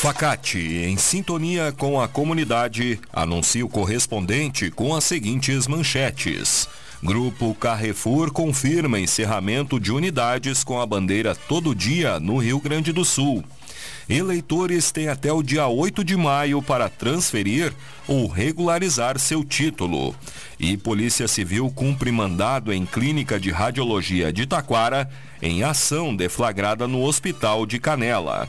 Facate, em sintonia com a comunidade, anuncia o correspondente com as seguintes manchetes. Grupo Carrefour confirma encerramento de unidades com a bandeira todo dia no Rio Grande do Sul. Eleitores têm até o dia 8 de maio para transferir ou regularizar seu título. E Polícia Civil cumpre mandado em clínica de radiologia de Taquara em ação deflagrada no Hospital de Canela.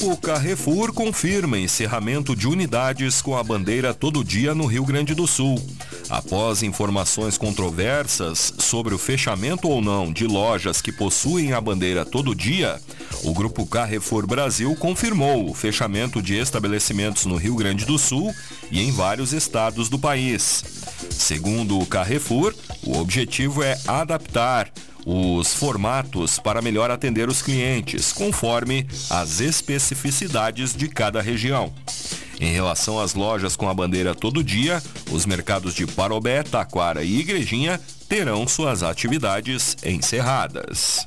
Grupo Carrefour confirma encerramento de unidades com a bandeira todo dia no Rio Grande do Sul. Após informações controversas sobre o fechamento ou não de lojas que possuem a bandeira todo dia, o Grupo Carrefour Brasil confirmou o fechamento de estabelecimentos no Rio Grande do Sul e em vários estados do país. Segundo o Carrefour, o objetivo é adaptar os formatos para melhor atender os clientes, conforme as especificidades de cada região. Em relação às lojas com a bandeira todo dia, os mercados de Parobé, Taquara e Igrejinha terão suas atividades encerradas.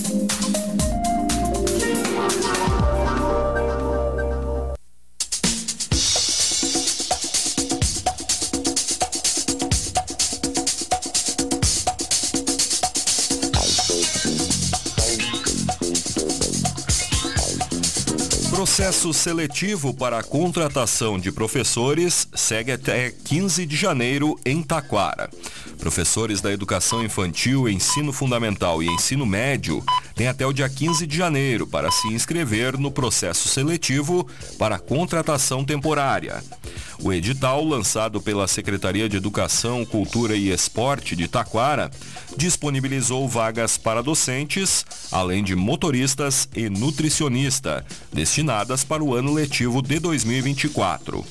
Processo seletivo para a contratação de professores segue até 15 de janeiro em Taquara. Professores da educação infantil, ensino fundamental e ensino médio têm até o dia 15 de janeiro para se inscrever no processo seletivo para contratação temporária. O edital, lançado pela Secretaria de Educação, Cultura e Esporte de Taquara, disponibilizou vagas para docentes, além de motoristas e nutricionista, destinadas para o ano letivo de 2024.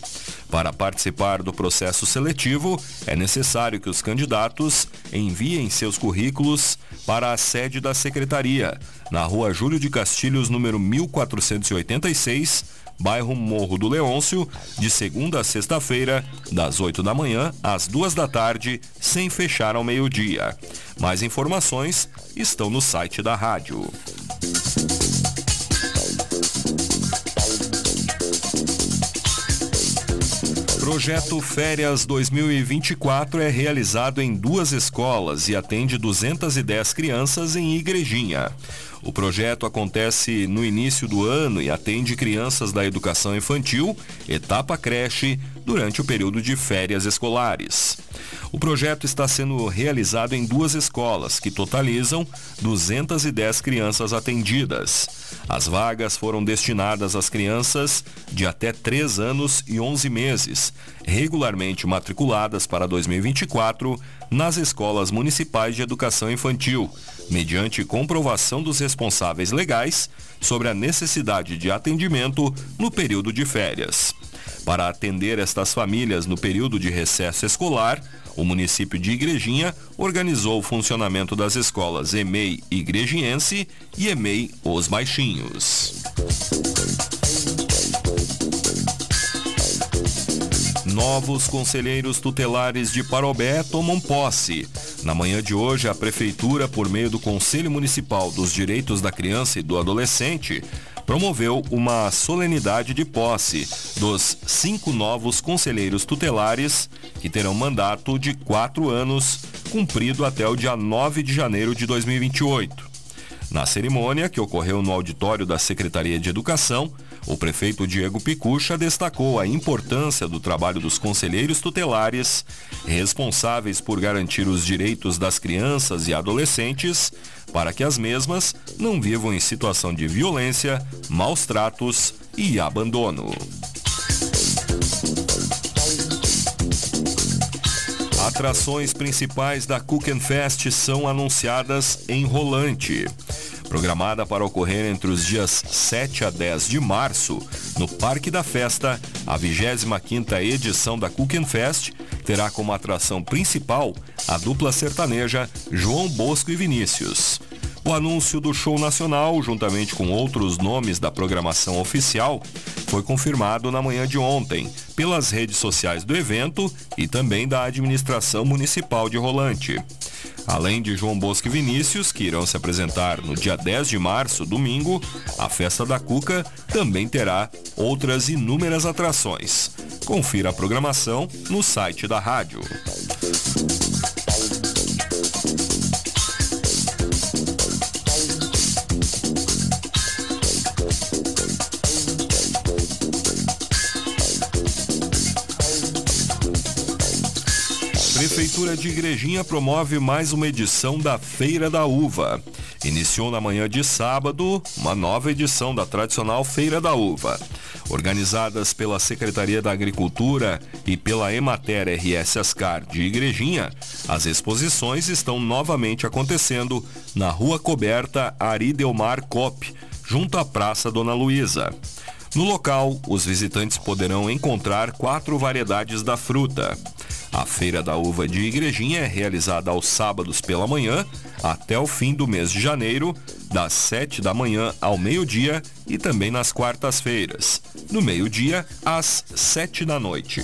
Para participar do processo seletivo, é necessário que os candidatos enviem seus currículos para a sede da secretaria, na Rua Júlio de Castilhos, número 1486, bairro Morro do Leôncio, de segunda a sexta-feira, das 8 da manhã às 2 da tarde, sem fechar ao meio-dia. Mais informações estão no site da rádio. Projeto Férias 2024 é realizado em duas escolas e atende 210 crianças em Igrejinha. O projeto acontece no início do ano e atende crianças da educação infantil, etapa creche, durante o período de férias escolares. O projeto está sendo realizado em duas escolas, que totalizam 210 crianças atendidas. As vagas foram destinadas às crianças de até 3 anos e 11 meses, regularmente matriculadas para 2024 nas escolas municipais de educação infantil, mediante comprovação dos responsáveis legais sobre a necessidade de atendimento no período de férias. Para atender estas famílias no período de recesso escolar, o município de Igrejinha organizou o funcionamento das escolas EMEI Igrejiense e EMEI Os Baixinhos. Novos conselheiros tutelares de Parobé tomam posse. Na manhã de hoje, a Prefeitura, por meio do Conselho Municipal dos Direitos da Criança e do Adolescente, promoveu uma solenidade de posse dos cinco novos conselheiros tutelares que terão mandato de quatro anos, cumprido até o dia 9 de janeiro de 2028. Na cerimônia, que ocorreu no auditório da Secretaria de Educação, o prefeito Diego Picucha destacou a importância do trabalho dos conselheiros tutelares, responsáveis por garantir os direitos das crianças e adolescentes, para que as mesmas não vivam em situação de violência, maus tratos e abandono. Atrações principais da Fest são anunciadas em Rolante. Programada para ocorrer entre os dias 7 a 10 de março, no Parque da Festa, a 25ª edição da Fest terá como atração principal a dupla sertaneja João Bosco e Vinícius. O anúncio do show nacional, juntamente com outros nomes da programação oficial, foi confirmado na manhã de ontem pelas redes sociais do evento e também da administração municipal de Rolante. Além de João Bosco e Vinícius, que irão se apresentar no dia 10 de março, domingo, a Festa da Cuca também terá outras inúmeras atrações. Confira a programação no site da rádio. Prefeitura de Igrejinha promove mais uma edição da Feira da Uva. Iniciou na manhã de sábado uma nova edição da tradicional Feira da Uva. Organizadas pela Secretaria da Agricultura e pela Emater RS Ascar de Igrejinha, as exposições estão novamente acontecendo na Rua Coberta Ari Delmar Cop, junto à Praça Dona Luísa. No local, os visitantes poderão encontrar quatro variedades da fruta. A Feira da Uva de Igrejinha é realizada aos sábados pela manhã até o fim do mês de janeiro, das 7 da manhã ao meio-dia e também nas quartas-feiras, no meio-dia às 7 da noite.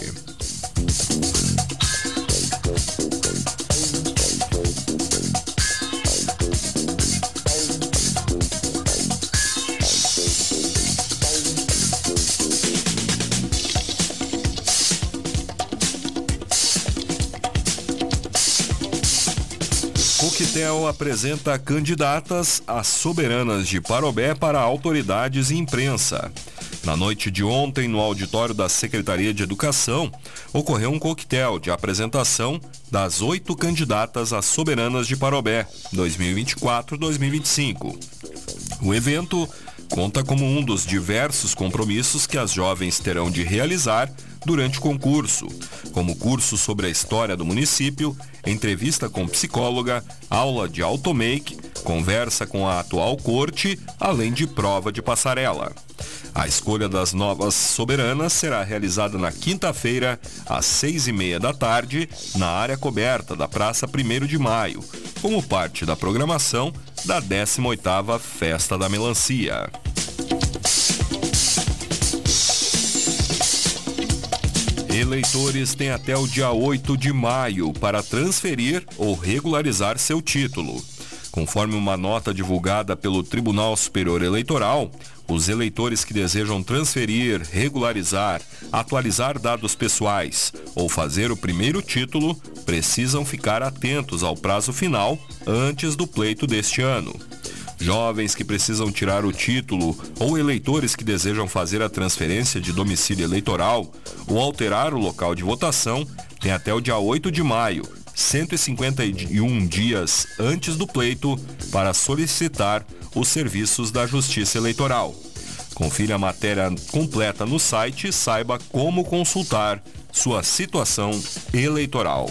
Coquetel apresenta candidatas a soberanas de Parobé para autoridades e imprensa. Na noite de ontem, no auditório da Secretaria de Educação, ocorreu um coquetel de apresentação das oito candidatas a soberanas de Parobé 2024-2025. O evento conta como um dos diversos compromissos que as jovens terão de realizar durante o concurso, como curso sobre a história do município, entrevista com psicóloga, aula de automake, conversa com a atual corte, além de prova de passarela. A escolha das novas soberanas será realizada na quinta-feira, às seis e meia da tarde, na área coberta da Praça 1 de Maio, como parte da programação da 18ª Festa da Melancia. Eleitores têm até o dia 8 de maio para transferir ou regularizar seu título. Conforme uma nota divulgada pelo Tribunal Superior Eleitoral, os eleitores que desejam transferir, regularizar, atualizar dados pessoais ou fazer o primeiro título precisam ficar atentos ao prazo final antes do pleito deste ano. Jovens que precisam tirar o título ou eleitores que desejam fazer a transferência de domicílio eleitoral ou alterar o local de votação têm até o dia 8 de maio, 151 dias antes do pleito, para solicitar os serviços da Justiça Eleitoral. Confira a matéria completa no site e saiba como consultar sua situação eleitoral.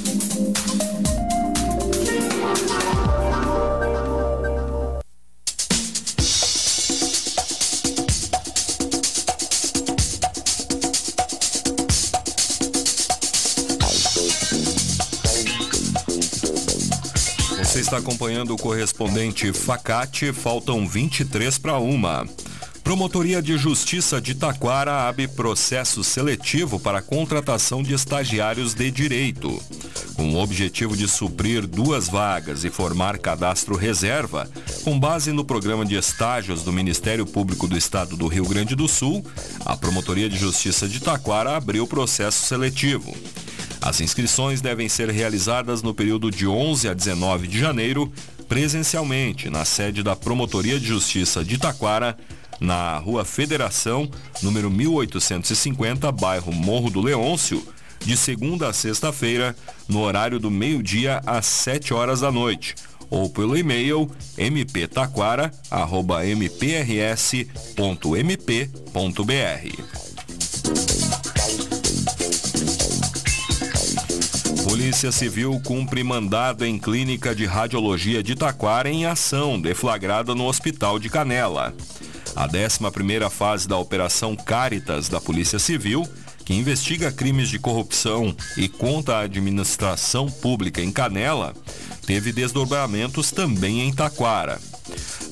está acompanhando o correspondente Facate, faltam 23 para uma. Promotoria de Justiça de Taquara abre processo seletivo para contratação de estagiários de direito. Com o objetivo de suprir duas vagas e formar cadastro reserva, com base no programa de estágios do Ministério Público do Estado do Rio Grande do Sul, a Promotoria de Justiça de Taquara abriu processo seletivo. As inscrições devem ser realizadas no período de 11 a 19 de janeiro, presencialmente, na sede da Promotoria de Justiça de Taquara, na Rua Federação, número 1850, bairro Morro do Leôncio, de segunda a sexta-feira, no horário do meio-dia às 7 horas da noite, ou pelo e-mail mptaquara.mprs.mp.br. Polícia Civil cumpre mandado em clínica de radiologia de Taquara em ação deflagrada no Hospital de Canela. A 11ª fase da Operação Caritas da Polícia Civil, que investiga crimes de corrupção e contra a administração pública em Canela, teve desdobramentos também em Taquara.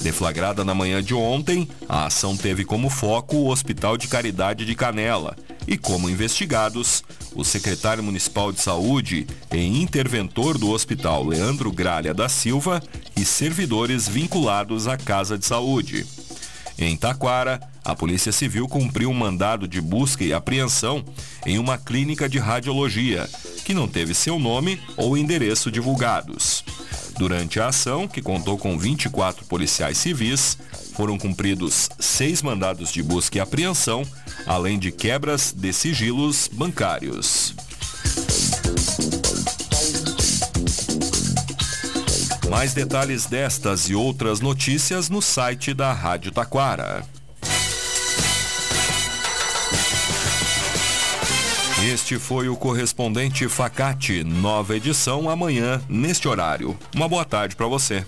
Deflagrada na manhã de ontem, a ação teve como foco o Hospital de Caridade de Canela e como investigados o secretário municipal de saúde e interventor do hospital Leandro Gralha da Silva e servidores vinculados à Casa de Saúde. Em Taquara, a Polícia Civil cumpriu um mandado de busca e apreensão em uma clínica de radiologia, que não teve seu nome ou endereço divulgados. Durante a ação, que contou com 24 policiais civis, foram cumpridos seis mandados de busca e apreensão, além de quebras de sigilos bancários. Mais detalhes destas e outras notícias no site da Rádio Taquara. Este foi o correspondente Facate, nova edição amanhã neste horário. Uma boa tarde para você.